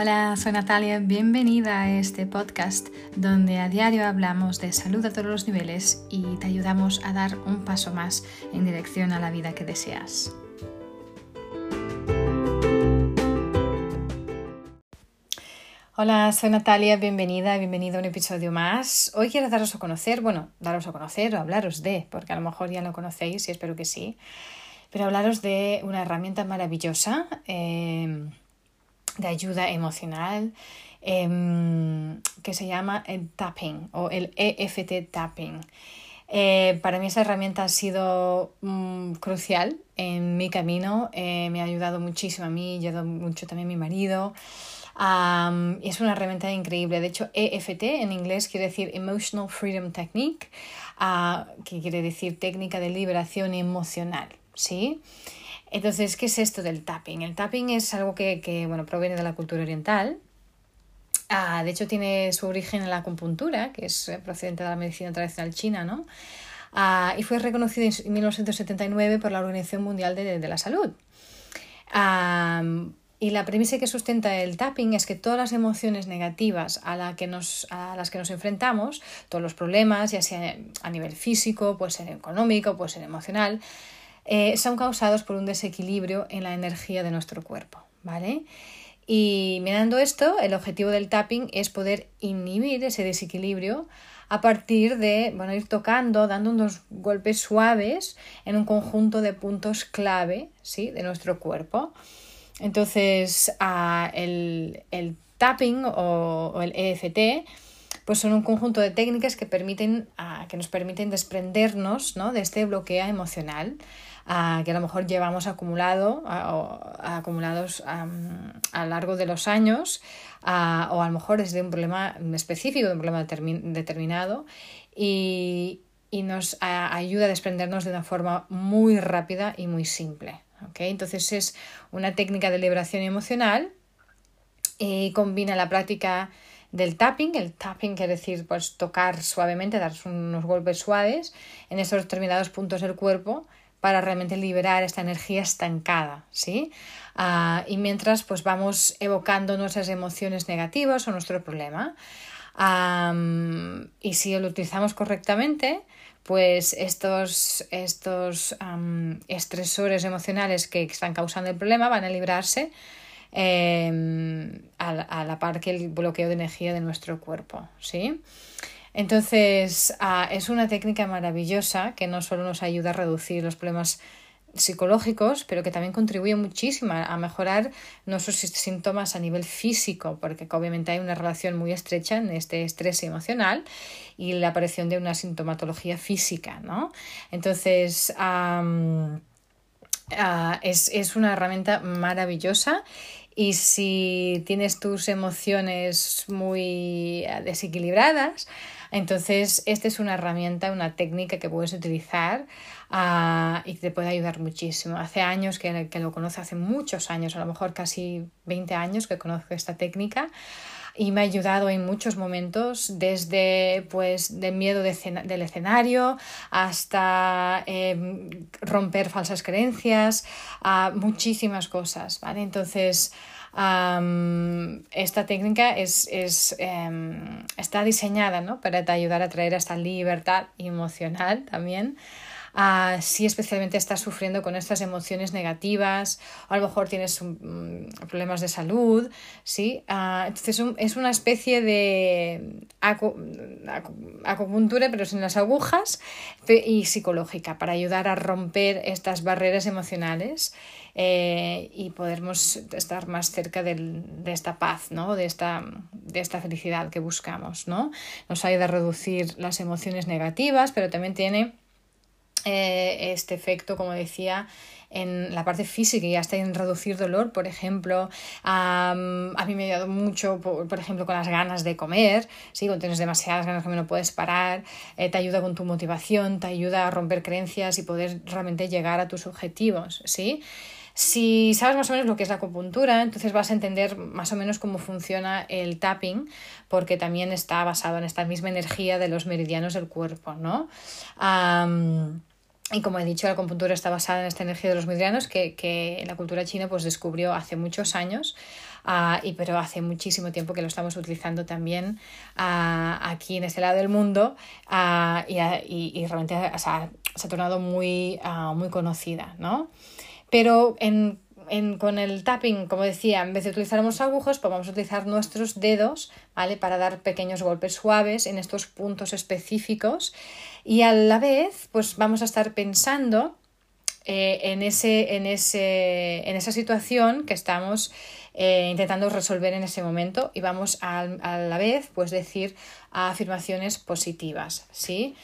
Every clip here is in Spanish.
Hola, soy Natalia, bienvenida a este podcast donde a diario hablamos de salud a todos los niveles y te ayudamos a dar un paso más en dirección a la vida que deseas. Hola, soy Natalia, bienvenida, bienvenido a un episodio más. Hoy quiero daros a conocer, bueno, daros a conocer o hablaros de, porque a lo mejor ya lo conocéis y espero que sí, pero hablaros de una herramienta maravillosa eh, de ayuda emocional em, que se llama el tapping o el EFT tapping. Eh, para mí esa herramienta ha sido mm, crucial en mi camino, eh, me ha ayudado muchísimo a mí, ha ayudado mucho también a mi marido es una herramienta increíble. De hecho, EFT en inglés quiere decir Emotional Freedom Technique, uh, que quiere decir técnica de liberación emocional. ¿sí? Entonces, ¿qué es esto del tapping? El tapping es algo que, que bueno, proviene de la cultura oriental. Uh, de hecho, tiene su origen en la acupuntura, que es procedente de la medicina tradicional china, ¿no? Uh, y fue reconocido en 1979 por la Organización Mundial de, la Salud. Y la premisa que sustenta el tapping es que todas las emociones negativas a, a las que nos enfrentamos, todos los problemas, ya sea a nivel físico, puede ser económico, puede ser emocional, eh, son causados por un desequilibrio en la energía de nuestro cuerpo. ¿vale? Y mirando esto, el objetivo del tapping es poder inhibir ese desequilibrio a partir de bueno, ir tocando, dando unos golpes suaves en un conjunto de puntos clave ¿sí? de nuestro cuerpo. Entonces, el, tapping o, el EFT pues son un conjunto de técnicas que, permiten, que nos permiten desprendernos de este bloqueo emocional que a lo mejor llevamos acumulado, acumulados a lo largo de los años o a lo mejor es de un problema específico, de un problema determinado y, y nos ayuda a desprendernos de una forma muy rápida y muy simple. Entonces es una técnica de liberación emocional y combina la práctica del tapping. El tapping quiere decir pues, tocar suavemente, dar unos golpes suaves en esos determinados puntos del cuerpo para realmente liberar esta energía estancada, ¿sí? Ah, y mientras pues vamos evocando nuestras emociones negativas o nuestro problema. y si lo utilizamos correctamente, pues estos, estos estresores emocionales que están causando el problema van a librarse em, a, la par que el bloqueo de energía de nuestro cuerpo, ¿sí? Entonces, ah, es una técnica maravillosa que no solo nos ayuda a reducir los problemas psicológicos, pero que también contribuye muchísimo a mejorar nuestros síntomas a nivel físico, porque obviamente hay una relación muy estrecha en este estrés emocional y la aparición de una sintomatología física, ¿no? Entonces, ah, es, es una herramienta maravillosa y si tienes tus emociones muy desequilibradas, entonces esta es una herramienta, una técnica que puedes utilizar uh, y te puede ayudar muchísimo. Hace años que, que lo conozco, hace muchos años, a lo mejor casi 20 años que conozco esta técnica y me ha ayudado en muchos momentos, desde pues del miedo del escenario hasta em, romper falsas creencias, a muchísimas cosas, ¿vale? Entonces, esta técnica es, es em, está diseñada ¿no? para te ayudar a traer esta libertad emocional también uh, si especialmente estás sufriendo con estas emociones negativas, o a lo mejor tienes problemas de salud, ¿sí? Ah, entonces es una especie de acupuntura, pero sin las agujas, y psicológica, para ayudar a romper estas barreras emocionales eh, y podermos estar más cerca de esta paz, ¿no? de, esta, de esta felicidad que buscamos. ¿no? Nos ayuda a reducir las emociones negativas, pero también tiene eh, este efecto, como decía, en la parte física y hasta en reducir dolor, por ejemplo. a mí me ha ayudado mucho, por, ejemplo, con las ganas de comer, ¿sí? cuando tienes demasiadas ganas que no puedes parar, eh, te ayuda con tu motivación, te ayuda a romper creencias y poder realmente llegar a tus objetivos. ¿sí? Si sabes más o menos lo que es la acupuntura, entonces vas a entender más o menos cómo funciona el tapping, porque también está basado en esta misma energía de los meridianos del cuerpo, ¿no? y como he dicho, la acupuntura está basada en esta energía de los meridianos que, que la cultura china pues, descubrió hace muchos años, uh, y, pero hace muchísimo tiempo que lo estamos utilizando también uh, aquí en este lado del mundo uh, y, y, realmente se ha tornado muy, muy conocida. ¿no? Pero en en, con el tapping, como decía, en vez de utilizar los agujas, pues vamos a utilizar nuestros dedos, ¿vale? Para dar pequeños golpes suaves en estos puntos específicos y a la vez, pues vamos a estar pensando eh, en, ese, en, ese, en esa situación que estamos eh, intentando resolver en ese momento y vamos a, a la vez, pues decir afirmaciones positivas, ¿sí?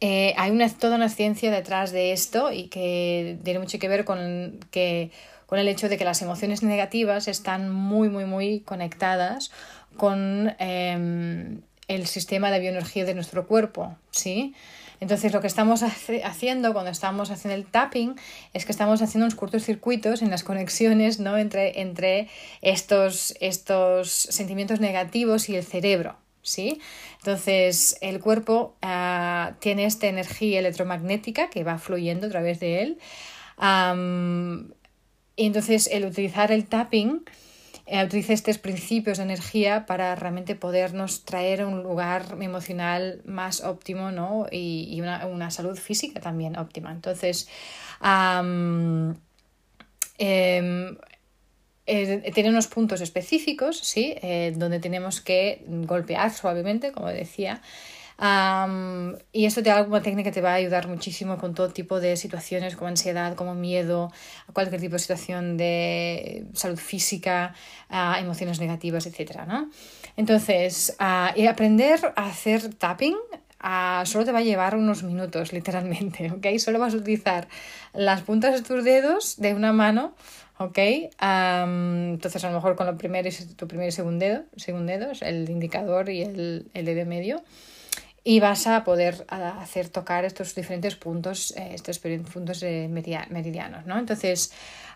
Eh, hay una, toda una ciencia detrás de esto y que tiene mucho que ver con, que, con el hecho de que las emociones negativas están muy, muy, muy conectadas con eh, el sistema de bioenergía de nuestro cuerpo, ¿sí? Entonces lo que estamos haciendo cuando estamos haciendo el tapping es que estamos haciendo unos cortocircuitos en las conexiones ¿no? entre, entre estos, estos sentimientos negativos y el cerebro, ¿sí? Entonces, el cuerpo uh, tiene esta energía electromagnética que va fluyendo a través de él. Y entonces, el utilizar el tapping eh, utiliza estos principios de energía para realmente podernos traer a un lugar emocional más óptimo ¿no? y, y una, una, salud física también óptima. Entonces, eh, eh, tiene unos puntos específicos, ¿sí? Eh, donde tenemos que golpear suavemente, como decía. Y esto te alguna técnica que te va a ayudar muchísimo con todo tipo de situaciones como ansiedad, como miedo, cualquier tipo de situación de salud física, uh, emociones negativas, etc. ¿no? Entonces, uh, y aprender a hacer tapping Uh, solo te va a llevar unos minutos, literalmente, ¿ok? Solo vas a utilizar las puntas de tus dedos de una mano ¿ok? Entonces a lo mejor con lo primero y, tu primer y segundo dedo, segundo dedos, el indicador y el, el dedo medio, y vas a poder hacer tocar estos diferentes puntos, eh, estos puntos meridianos, ¿no? Entonces,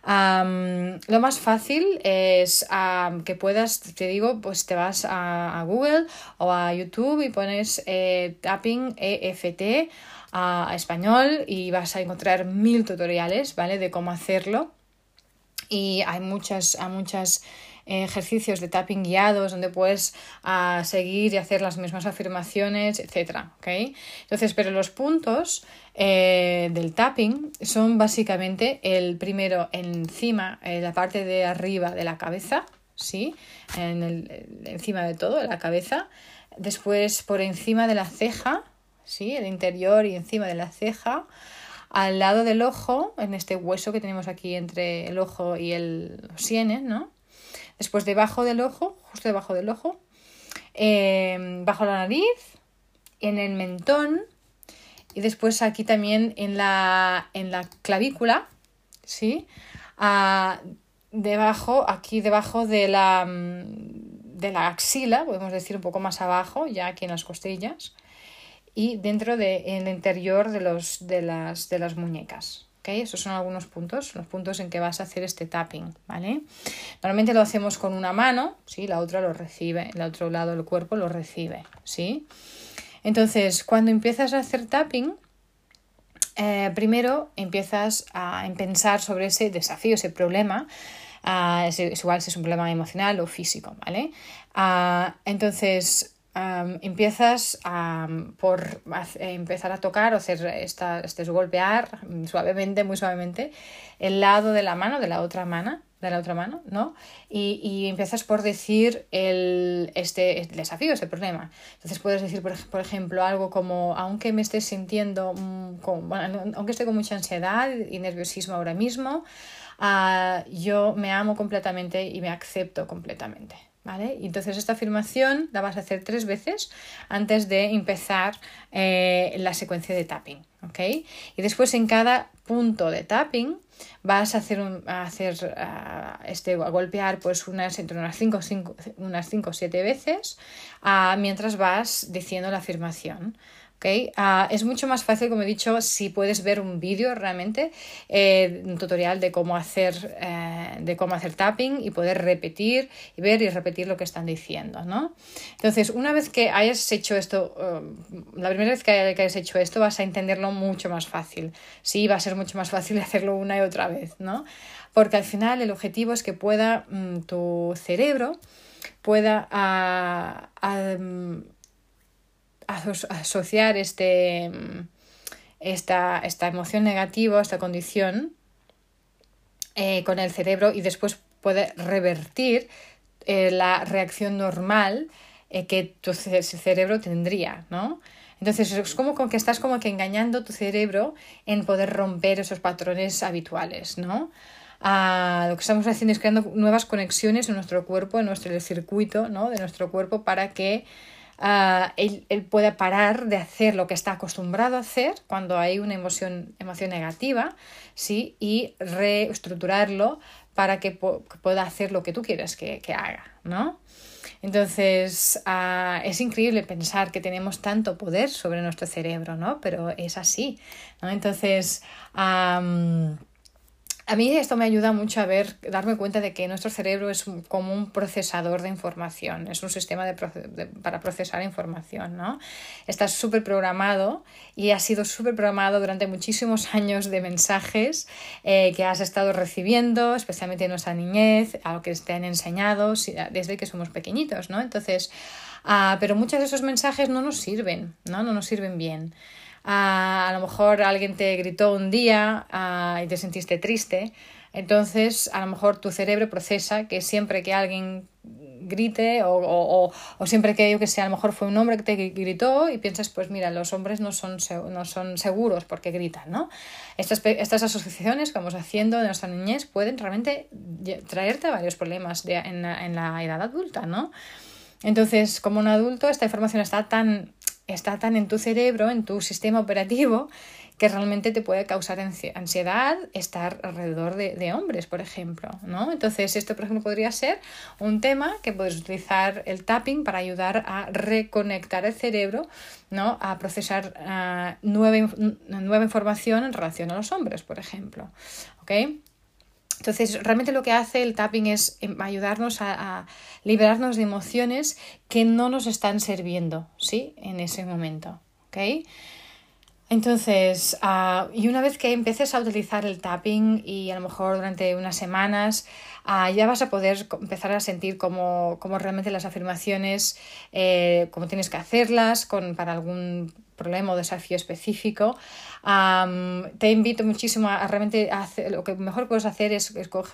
um, lo más fácil es um, que puedas, te digo, pues te vas a, a Google o a YouTube y pones eh, tapping EFT a español y vas a encontrar mil tutoriales, ¿vale? De cómo hacerlo y hay muchas, hay muchos ejercicios de tapping guiados donde puedes uh, seguir y hacer las mismas afirmaciones, etc. ¿okay? Entonces, pero los puntos eh, del tapping son básicamente el primero encima, en la parte de arriba de la cabeza, ¿sí? En el, encima de todo, la cabeza. Después por encima de la ceja, ¿sí? El interior y encima de la ceja al lado del ojo, en este hueso que tenemos aquí entre el ojo y el, sienes, ¿no? Después debajo del ojo, justo debajo del ojo, eh, bajo la nariz, en el mentón y después aquí también en la, en la clavícula, ¿sí? Ah, debajo, aquí debajo de la, de la axila, podemos decir un poco más abajo, ya aquí en las costillas y dentro del interior de, los, de, las, de las muñecas. ¿Okay? Esos son algunos puntos, los puntos en que vas a hacer este tapping, ¿vale? Normalmente lo hacemos con una mano, ¿sí? La otra lo recibe, el otro lado del cuerpo lo recibe, ¿sí? Entonces, cuando empiezas a hacer tapping, eh, primero empiezas a pensar sobre ese desafío, ese problema, uh, es, igual si es un problema emocional o físico, ¿vale? Uh, entonces, empiezas por empezar a tocar o hacer esta, este golpear suavemente, muy suavemente, el lado de la mano, de la otra mano, de la otra mano, ¿no? Y, y empiezas por decir el, este desafío, ese problema. Entonces puedes decir, por, por ejemplo, algo como, aunque me estés sintiendo, mm, con, bueno, aunque esté con mucha ansiedad y nerviosismo ahora mismo, uh, yo me amo completamente y me acepto completamente. ¿Vale? Entonces esta afirmación la vas a hacer tres veces antes de empezar eh, la secuencia de tapping. ¿ok? Y después en cada punto de tapping vas a hacer, un, a hacer este, a golpear pues unas, entre unas 5 unas cinco, o 7 veces mientras vas diciendo la afirmación. Ah, es mucho más fácil, como he dicho, si puedes ver un vídeo realmente, eh, un tutorial de cómo hacer, eh, de cómo hacer tapping y poder repetir y ver y repetir lo que están diciendo, ¿no? Entonces, una vez que hayas hecho esto, eh, la primera vez que hayas hecho esto, vas a entenderlo mucho más fácil. Sí, va a ser mucho más fácil hacerlo una y otra vez, ¿no? Porque al final el objetivo es que pueda mm, tu cerebro pueda a, asociar este, esta, esta emoción negativa, esta condición, eh, con el cerebro y después puede revertir eh, la reacción normal eh, que tu cerebro tendría, ¿no? Entonces es como que estás como que engañando tu cerebro en poder romper esos patrones habituales, ¿no? Ah, lo que estamos haciendo es creando nuevas conexiones en nuestro cuerpo, en nuestro circuito, ¿no? De nuestro cuerpo para que Ah, él, él, pueda parar de hacer lo que está acostumbrado a hacer cuando hay una emoción, emoción negativa ¿sí? y reestructurarlo para que, pueda hacer lo que tú quieres que, que haga. ¿no? Entonces, uh, es increíble pensar que tenemos tanto poder sobre nuestro cerebro, ¿no? Pero es así. Entonces, a mí esto me ayuda mucho a ver, darme cuenta de que nuestro cerebro es como un procesador de información, es un sistema para procesar información, ¿no? Está súper programado y ha sido súper programado durante muchísimos años de mensajes eh, que has estado recibiendo, especialmente en nuestra niñez, a lo que te han enseñado desde que somos pequeñitos, ¿no? Entonces, uh, pero muchos de esos mensajes no nos sirven, ¿no? No nos sirven bien a, lo mejor alguien te gritó un día y te sentiste triste, entonces a lo mejor tu cerebro procesa que siempre que alguien grite o, o, siempre que yo que sé, a lo mejor fue un hombre que te gritó y piensas, pues mira, los hombres no son, no son seguros porque gritan, ¿no? Estas, estas asociaciones que vamos haciendo de nuestra niñez pueden realmente traerte varios problemas en, en la edad adulta, ¿no? Entonces, como un adulto, esta información está tan está tan en tu cerebro, en tu sistema operativo, que realmente te puede causar ansiedad estar alrededor de, hombres, por ejemplo, ¿no? Entonces, esto, por ejemplo, podría ser un tema que puedes utilizar el tapping para ayudar a reconectar el cerebro, ¿no? A procesar ah, nueva, nueva información en relación a los hombres, por ejemplo, ¿ok? Entonces, realmente lo que hace el tapping es em, ayudarnos a, liberarnos de emociones que no nos están sirviendo, ¿sí? En ese momento, ¿ok? Entonces, ah, y una vez que empieces a utilizar el tapping y a lo mejor durante unas semanas, ah, ya vas a poder empezar a sentir cómo, realmente las afirmaciones, eh, cómo tienes que hacerlas con, para algún problema o desafío específico. te invito muchísimo a, realmente hacer, lo que mejor puedes hacer es,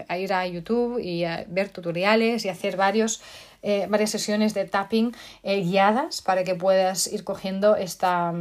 a ir a YouTube y a ver tutoriales y hacer varios eh, varias sesiones de tapping eh, guiadas para que puedas ir cogiendo esta,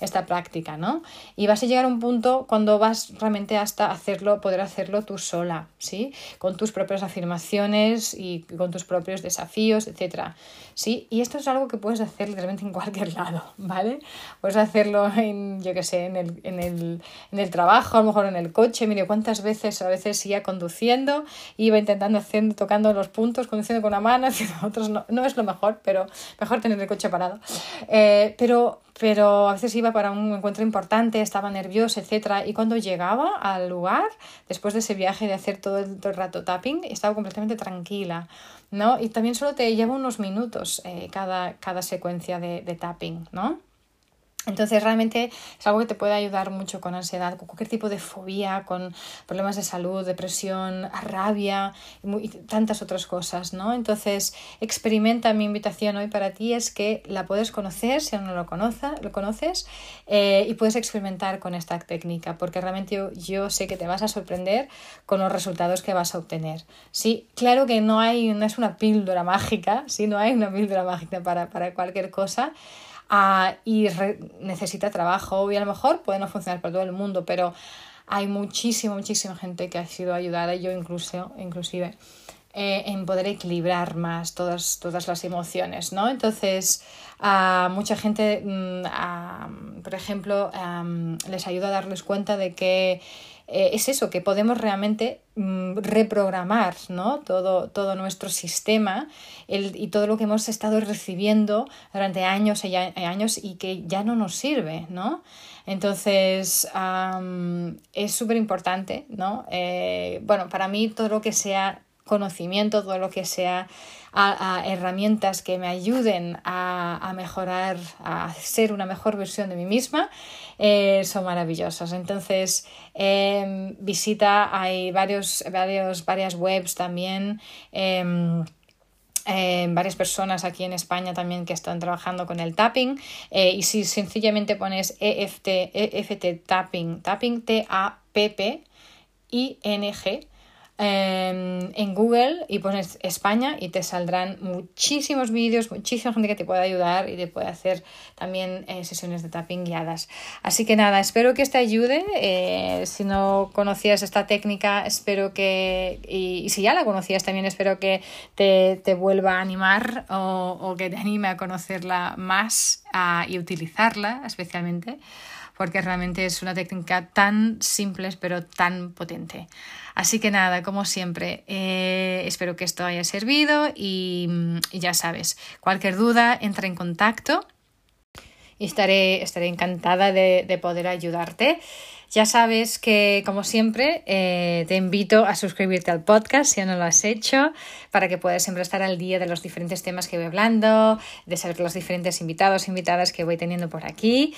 esta práctica, ¿no? Y vas a llegar a un punto cuando vas realmente hasta hacerlo, poder hacerlo tú sola, ¿sí? Con tus propias afirmaciones y con tus propios desafíos, etcétera, ¿sí? Y esto es algo que puedes hacer literalmente en cualquier lado, ¿vale? Puedes hacerlo en, yo qué sé, en el, en, el, en el trabajo, a lo mejor en el coche, mire cuántas veces a veces iba conduciendo, iba intentando haciendo, tocando los puntos, conduciendo con una mano, haciendo otros no, no, es lo mejor, pero mejor tener el coche parado. Eh, pero, pero a veces iba para un encuentro importante, estaba nerviosa, etc. Y cuando llegaba al lugar, después de ese viaje de hacer todo el, rato tapping, estaba completamente tranquila. ¿no? Y también solo te lleva unos minutos eh, cada, cada secuencia de, de tapping, ¿no? Entonces realmente es algo que te puede ayudar mucho con ansiedad, con cualquier tipo de fobia, con problemas de salud, depresión, rabia y, tantas otras cosas, ¿no? Entonces experimenta mi invitación hoy para ti es que la puedes conocer si aún no lo, lo conoces eh, y puedes experimentar con esta técnica porque realmente yo, yo, sé que te vas a sorprender con los resultados que vas a obtener. Sí, claro que no hay, no es una píldora mágica, sí, no hay una píldora mágica para, para cualquier cosa. Ah, y necesita trabajo y a lo mejor puede no funcionar para todo el mundo, pero hay muchísima, muchísima gente que ha sido ayudada, yo incluso, inclusive. eh, en poder equilibrar más todas, todas las emociones, ¿no? Entonces, a mucha gente, mm, por ejemplo, les ayuda a darles cuenta de que eh, es eso, que podemos realmente mm, reprogramar ¿no? todo, todo nuestro sistema y todo lo que hemos estado recibiendo durante años y años y que ya no nos sirve, ¿no? Entonces, es súper importante, ¿no? Eh, bueno, para mí todo lo que sea conocimiento, todo lo que sea herramientas que me ayuden a, mejorar, a ser una mejor versión de mí misma, eh, son maravillosas. Entonces, em, visita, hay varios, varios, varias webs también. Eh, varias personas aquí en España también que están trabajando con el tapping eh, y si sencillamente pones EFT, EFT tapping, tapping T-A-P-P-I-N-G Em, en Google y pones España y te saldrán muchísimos vídeos, muchísima gente que te puede ayudar y te puede hacer también eh, sesiones de tapping guiadas. Así que nada, espero que te ayude. Eh, si no conocías esta técnica, espero que, y, si ya la conocías también, espero que te, te vuelva a animar o, o, que te anime a conocerla más y utilizarla especialmente porque realmente es una técnica tan simple pero tan potente. Así que nada, como siempre, eh, espero que esto haya servido y, ya sabes, cualquier duda, entra en contacto y estaré, estaré encantada de poder ayudarte. Ya sabes que, como siempre, eh, te invito a suscribirte al podcast si no lo has hecho, para que puedas siempre estar al día de los diferentes temas que voy hablando, de saber los diferentes invitados e invitadas que voy teniendo por aquí.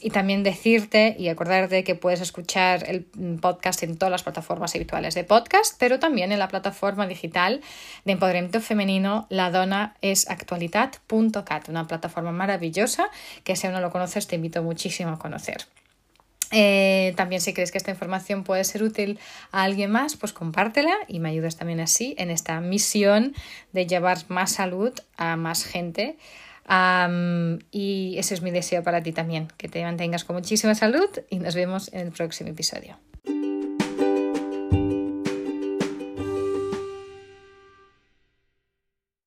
y también decirte y acordarte que puedes escuchar el podcast en todas las plataformas habituales de podcast, pero también en la plataforma digital de empoderamiento femenino, la dona es actualidad.cat, una plataforma maravillosa que si aún no lo conoces te invito muchísimo a conocer. Eh, también si crees que esta información puede ser útil a alguien más, pues compártela y me ayudas también así en esta misión de llevar más salud a más gente. y ese es mi deseo para ti también, que te mantengas con muchísima salud y nos vemos en el próximo episodio.